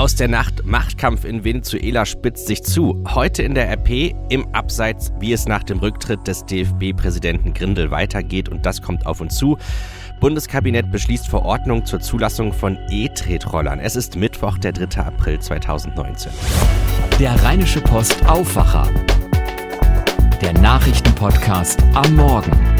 Aus der Nacht Machtkampf in Venezuela spitzt sich zu. Heute in der RP im Abseits, wie es nach dem Rücktritt des DFB-Präsidenten Grindel weitergeht und das kommt auf uns zu. Bundeskabinett beschließt Verordnung zur Zulassung von E-Tretrollern. Es ist Mittwoch, der 3. April 2019. Der Rheinische Post Aufwacher. Der Nachrichtenpodcast am Morgen.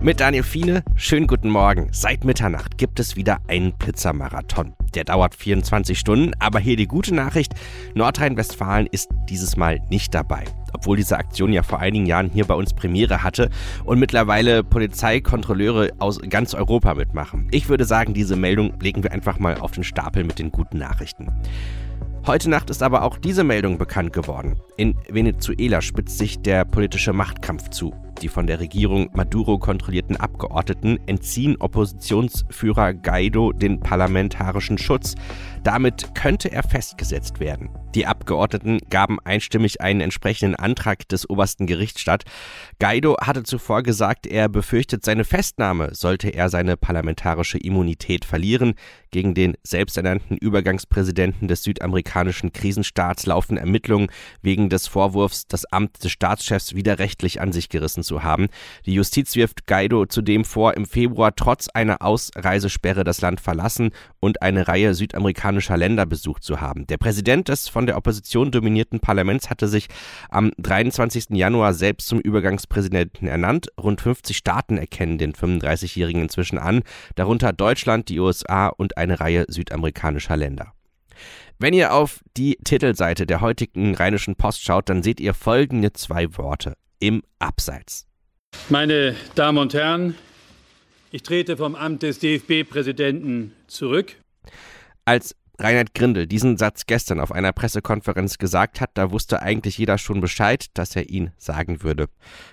Mit Daniel Fiene, schönen guten Morgen. Seit Mitternacht gibt es wieder einen Pizzamarathon. Der dauert 24 Stunden, aber hier die gute Nachricht, Nordrhein-Westfalen ist dieses Mal nicht dabei. Obwohl diese Aktion ja vor einigen Jahren hier bei uns Premiere hatte und mittlerweile Polizeikontrolleure aus ganz Europa mitmachen. Ich würde sagen, diese Meldung legen wir einfach mal auf den Stapel mit den guten Nachrichten. Heute Nacht ist aber auch diese Meldung bekannt geworden. In Venezuela spitzt sich der politische Machtkampf zu. Die von der Regierung Maduro kontrollierten Abgeordneten entziehen Oppositionsführer Guaido den parlamentarischen Schutz. Damit könnte er festgesetzt werden. Die Abgeordneten gaben einstimmig einen entsprechenden Antrag des obersten Gerichts statt. Guaido hatte zuvor gesagt, er befürchtet seine Festnahme, sollte er seine parlamentarische Immunität verlieren. Gegen den selbsternannten Übergangspräsidenten des südamerikanischen Krisenstaats laufen Ermittlungen wegen des Vorwurfs, das Amt des Staatschefs widerrechtlich an sich gerissen zu haben. Die Justiz wirft Guaido zudem vor, im Februar trotz einer Ausreisesperre das Land verlassen und eine Reihe südamerikanischer Länder besucht zu haben. Der Präsident des von der Opposition dominierten Parlaments hatte sich am 23. Januar selbst zum Übergangspräsidenten ernannt. Rund 50 Staaten erkennen den 35-Jährigen inzwischen an, darunter Deutschland, die USA und eine Reihe südamerikanischer Länder. Wenn ihr auf die Titelseite der heutigen Rheinischen Post schaut, dann seht ihr folgende zwei Worte im Abseits. Meine Damen und Herren, ich trete vom Amt des DFB-Präsidenten zurück. Als Reinhard Grindel diesen Satz gestern auf einer Pressekonferenz gesagt hat, da wusste eigentlich jeder schon Bescheid, dass er ihn sagen würde.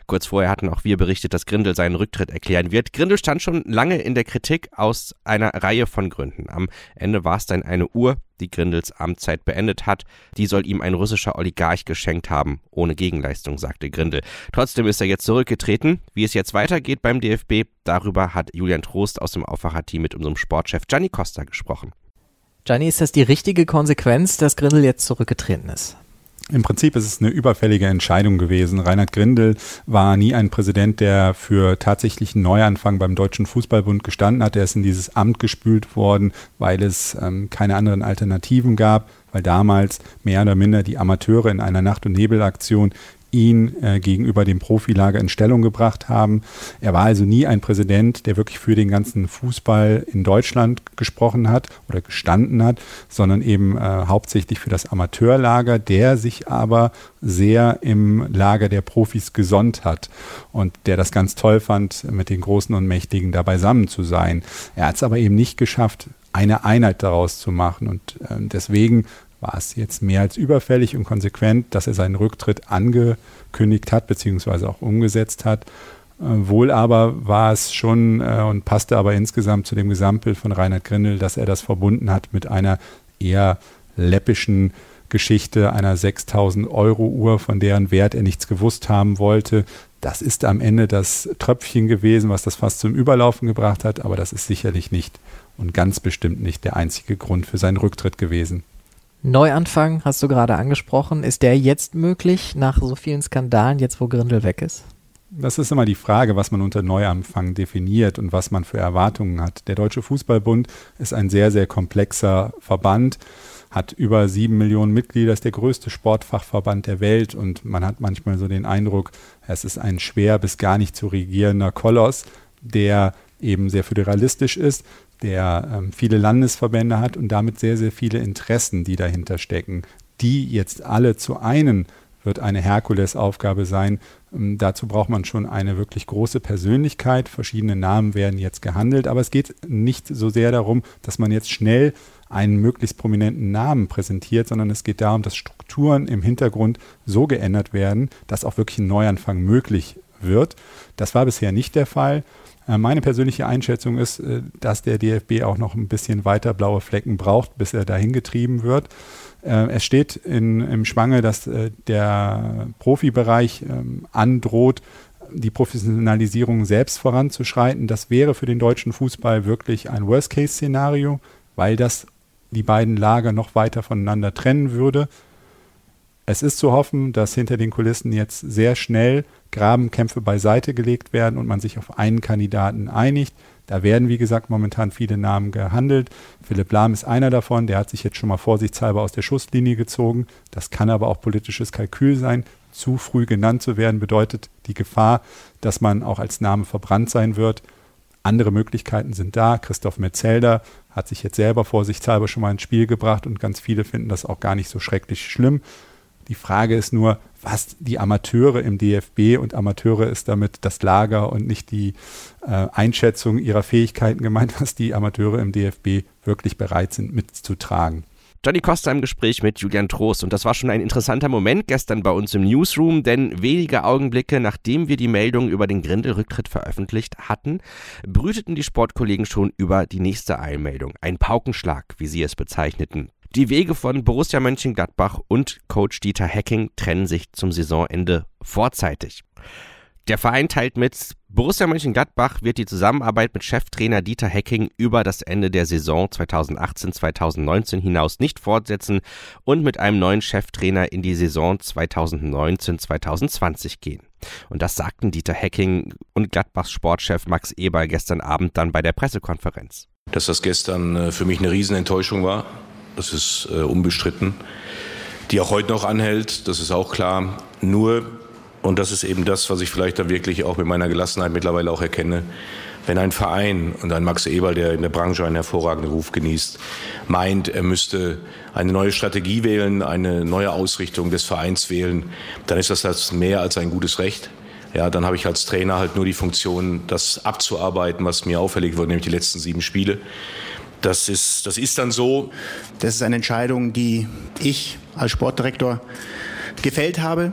Kurz vorher hatten auch wir berichtet, dass Grindel seinen Rücktritt erklären wird. Grindel stand schon lange in der Kritik aus einer Reihe von Gründen. Am Ende war es dann eine Uhr, die Grindels Amtszeit beendet hat. Die soll ihm ein russischer Oligarch geschenkt haben, ohne Gegenleistung, sagte Grindel. Trotzdem ist er jetzt zurückgetreten. Wie es jetzt weitergeht beim DFB, darüber hat Julian Trost aus dem Aufwacherteam mit unserem Sportchef Gianni Costa gesprochen. Gianni, ist das die richtige Konsequenz, dass Grindel jetzt zurückgetreten ist? Im Prinzip ist es eine überfällige Entscheidung gewesen. Reinhard Grindel war nie ein Präsident, der für tatsächlichen Neuanfang beim Deutschen Fußballbund gestanden hat. Er ist in dieses Amt gespült worden, weil es ähm, keine anderen Alternativen gab, weil damals mehr oder minder die Amateure in einer Nacht- und Nebelaktion ihn äh, gegenüber dem Profilager in Stellung gebracht haben. Er war also nie ein Präsident, der wirklich für den ganzen Fußball in Deutschland gesprochen hat oder gestanden hat, sondern eben äh, hauptsächlich für das Amateurlager, der sich aber sehr im Lager der Profis gesonnt hat und der das ganz toll fand, mit den Großen und Mächtigen da beisammen zu sein. Er hat es aber eben nicht geschafft, eine Einheit daraus zu machen. Und äh, deswegen war es jetzt mehr als überfällig und konsequent, dass er seinen Rücktritt angekündigt hat, beziehungsweise auch umgesetzt hat. Äh, wohl aber war es schon äh, und passte aber insgesamt zu dem Gesamtbild von Reinhard Grindel, dass er das verbunden hat mit einer eher läppischen Geschichte einer 6000 Euro Uhr, von deren Wert er nichts gewusst haben wollte. Das ist am Ende das Tröpfchen gewesen, was das fast zum Überlaufen gebracht hat, aber das ist sicherlich nicht und ganz bestimmt nicht der einzige Grund für seinen Rücktritt gewesen. Neuanfang hast du gerade angesprochen. Ist der jetzt möglich nach so vielen Skandalen, jetzt wo Grindel weg ist? Das ist immer die Frage, was man unter Neuanfang definiert und was man für Erwartungen hat. Der Deutsche Fußballbund ist ein sehr, sehr komplexer Verband, hat über sieben Millionen Mitglieder, ist der größte Sportfachverband der Welt und man hat manchmal so den Eindruck, es ist ein schwer bis gar nicht zu regierender Koloss, der eben sehr föderalistisch ist, der ähm, viele Landesverbände hat und damit sehr, sehr viele Interessen, die dahinter stecken. Die jetzt alle zu einen wird eine Herkulesaufgabe sein. Ähm, dazu braucht man schon eine wirklich große Persönlichkeit. Verschiedene Namen werden jetzt gehandelt, aber es geht nicht so sehr darum, dass man jetzt schnell einen möglichst prominenten Namen präsentiert, sondern es geht darum, dass Strukturen im Hintergrund so geändert werden, dass auch wirklich ein Neuanfang möglich wird. Das war bisher nicht der Fall. Äh, meine persönliche Einschätzung ist, äh, dass der DFB auch noch ein bisschen weiter blaue Flecken braucht, bis er dahin getrieben wird. Äh, es steht in, im Schwange, dass der Profibereich ähm, androht, die Professionalisierung selbst voranzuschreiten. Das wäre für den deutschen Fußball wirklich ein Worst-Case-Szenario, weil das die beiden Lager noch weiter voneinander trennen würde. Es ist zu hoffen, dass hinter den Kulissen jetzt sehr schnell Grabenkämpfe beiseite gelegt werden und man sich auf einen Kandidaten einigt. Da werden, wie gesagt, momentan viele Namen gehandelt. Philipp Lahm ist einer davon, der hat sich jetzt schon mal vorsichtshalber aus der Schusslinie gezogen. Das kann aber auch politisches Kalkül sein. Zu früh genannt zu werden bedeutet die Gefahr, dass man auch als Name verbrannt sein wird. Andere Möglichkeiten sind da. Christoph Metzelder hat sich jetzt selber vorsichtshalber schon mal ins Spiel gebracht und ganz viele finden das auch gar nicht so schrecklich schlimm. Die Frage ist nur, was die Amateure im DFB und Amateure ist damit das Lager und nicht die äh, Einschätzung ihrer Fähigkeiten gemeint, was die Amateure im DFB wirklich bereit sind mitzutragen. Johnny Costa im Gespräch mit Julian Trost. Und das war schon ein interessanter Moment gestern bei uns im Newsroom, denn wenige Augenblicke nachdem wir die Meldung über den Grindel-Rücktritt veröffentlicht hatten, brüteten die Sportkollegen schon über die nächste Eilmeldung. Ein Paukenschlag, wie sie es bezeichneten. Die Wege von Borussia Mönchengladbach und Coach Dieter Hecking trennen sich zum Saisonende vorzeitig. Der Verein teilt mit, Borussia Mönchengladbach wird die Zusammenarbeit mit Cheftrainer Dieter Hecking über das Ende der Saison 2018-2019 hinaus nicht fortsetzen und mit einem neuen Cheftrainer in die Saison 2019-2020 gehen. Und das sagten Dieter Hecking und Gladbachs Sportchef Max Eber gestern Abend dann bei der Pressekonferenz. Dass das gestern äh, für mich eine Riesenenttäuschung war, das ist äh, unbestritten. Die auch heute noch anhält, das ist auch klar. Nur, und das ist eben das, was ich vielleicht da wirklich auch mit meiner Gelassenheit mittlerweile auch erkenne, wenn ein Verein und ein Max Eberl, der in der Branche einen hervorragenden Ruf genießt, meint, er müsste eine neue Strategie wählen, eine neue Ausrichtung des Vereins wählen, dann ist das, das mehr als ein gutes Recht. Ja, dann habe ich als Trainer halt nur die Funktion, das abzuarbeiten, was mir auffällig wird, nämlich die letzten sieben Spiele. Das ist, das ist dann so. Das ist eine Entscheidung, die ich als Sportdirektor gefällt habe,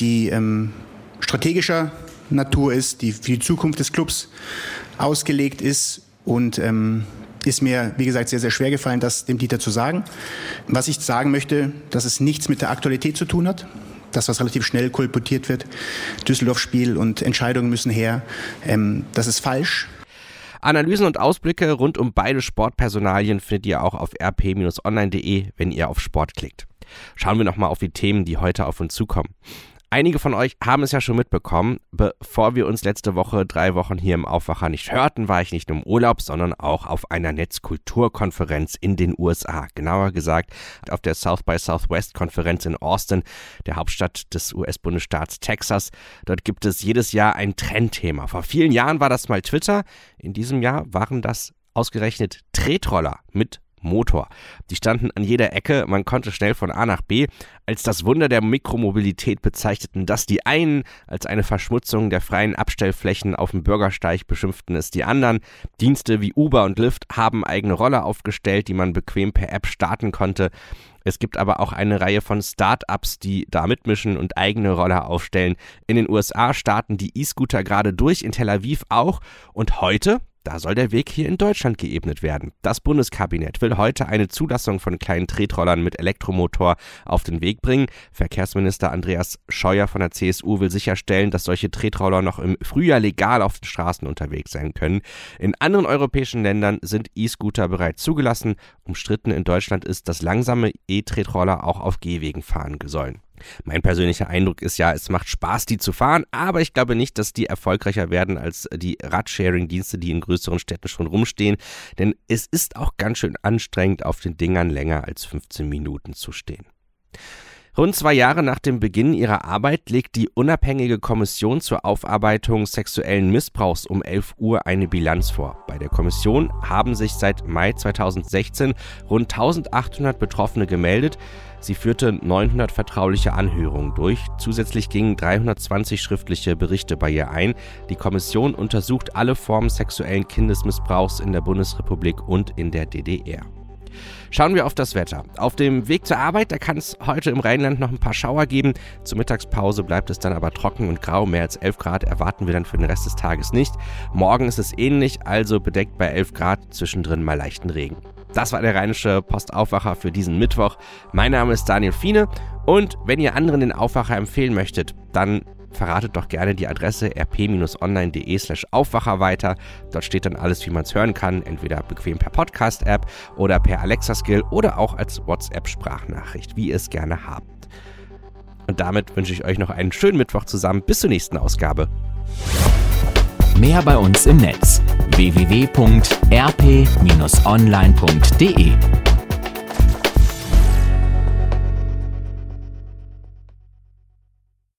die ähm, strategischer Natur ist, die für die Zukunft des Clubs ausgelegt ist und ähm, ist mir, wie gesagt, sehr, sehr schwer gefallen, das dem Dieter zu sagen. Was ich sagen möchte, dass es nichts mit der Aktualität zu tun hat. Das, was relativ schnell kolportiert wird, Düsseldorf-Spiel und Entscheidungen müssen her, ähm, das ist falsch. Analysen und Ausblicke rund um beide Sportpersonalien findet ihr auch auf rp-online.de, wenn ihr auf Sport klickt. Schauen wir nochmal auf die Themen, die heute auf uns zukommen. Einige von euch haben es ja schon mitbekommen. Bevor wir uns letzte Woche drei Wochen hier im Aufwacher nicht hörten, war ich nicht nur im Urlaub, sondern auch auf einer Netzkulturkonferenz in den USA. Genauer gesagt auf der South by Southwest Konferenz in Austin, der Hauptstadt des US-Bundesstaats Texas. Dort gibt es jedes Jahr ein Trendthema. Vor vielen Jahren war das mal Twitter. In diesem Jahr waren das ausgerechnet Tretroller mit Motor. Die standen an jeder Ecke, man konnte schnell von A nach B. Als das Wunder der Mikromobilität bezeichneten das die einen, als eine Verschmutzung der freien Abstellflächen auf dem Bürgersteig beschimpften es die anderen. Dienste wie Uber und Lyft haben eigene Roller aufgestellt, die man bequem per App starten konnte. Es gibt aber auch eine Reihe von Start-ups, die da mitmischen und eigene Roller aufstellen. In den USA starten die E-Scooter gerade durch, in Tel Aviv auch. Und heute, da soll der Weg hier in Deutschland geebnet werden. Das Bundeskabinett will heute eine Zulassung von kleinen Tretrollern mit Elektromotor auf den Weg bringen. Verkehrsminister Andreas Scheuer von der CSU will sicherstellen, dass solche Tretroller noch im Frühjahr legal auf den Straßen unterwegs sein können. In anderen europäischen Ländern sind E-Scooter bereits zugelassen. Umstritten in Deutschland ist, dass langsame E-Tretroller auch auf Gehwegen fahren sollen. Mein persönlicher Eindruck ist ja, es macht Spaß, die zu fahren, aber ich glaube nicht, dass die erfolgreicher werden als die Radsharing-Dienste, die in größeren Städten schon rumstehen, denn es ist auch ganz schön anstrengend, auf den Dingern länger als 15 Minuten zu stehen. Rund zwei Jahre nach dem Beginn ihrer Arbeit legt die unabhängige Kommission zur Aufarbeitung sexuellen Missbrauchs um 11 Uhr eine Bilanz vor. Bei der Kommission haben sich seit Mai 2016 rund 1800 Betroffene gemeldet. Sie führte 900 vertrauliche Anhörungen durch. Zusätzlich gingen 320 schriftliche Berichte bei ihr ein. Die Kommission untersucht alle Formen sexuellen Kindesmissbrauchs in der Bundesrepublik und in der DDR. Schauen wir auf das Wetter. Auf dem Weg zur Arbeit, da kann es heute im Rheinland noch ein paar Schauer geben. Zur Mittagspause bleibt es dann aber trocken und grau. Mehr als 11 Grad erwarten wir dann für den Rest des Tages nicht. Morgen ist es ähnlich, also bedeckt bei 11 Grad, zwischendrin mal leichten Regen. Das war der Rheinische Postaufwacher für diesen Mittwoch. Mein Name ist Daniel Fiene und wenn ihr anderen den Aufwacher empfehlen möchtet, dann verratet doch gerne die Adresse rp-online.de slash Aufwacher weiter. Dort steht dann alles, wie man es hören kann, entweder bequem per Podcast-App oder per Alexa-Skill oder auch als WhatsApp-Sprachnachricht, wie ihr es gerne habt. Und damit wünsche ich euch noch einen schönen Mittwoch zusammen. Bis zur nächsten Ausgabe. Mehr bei uns im Netz www.rp-online.de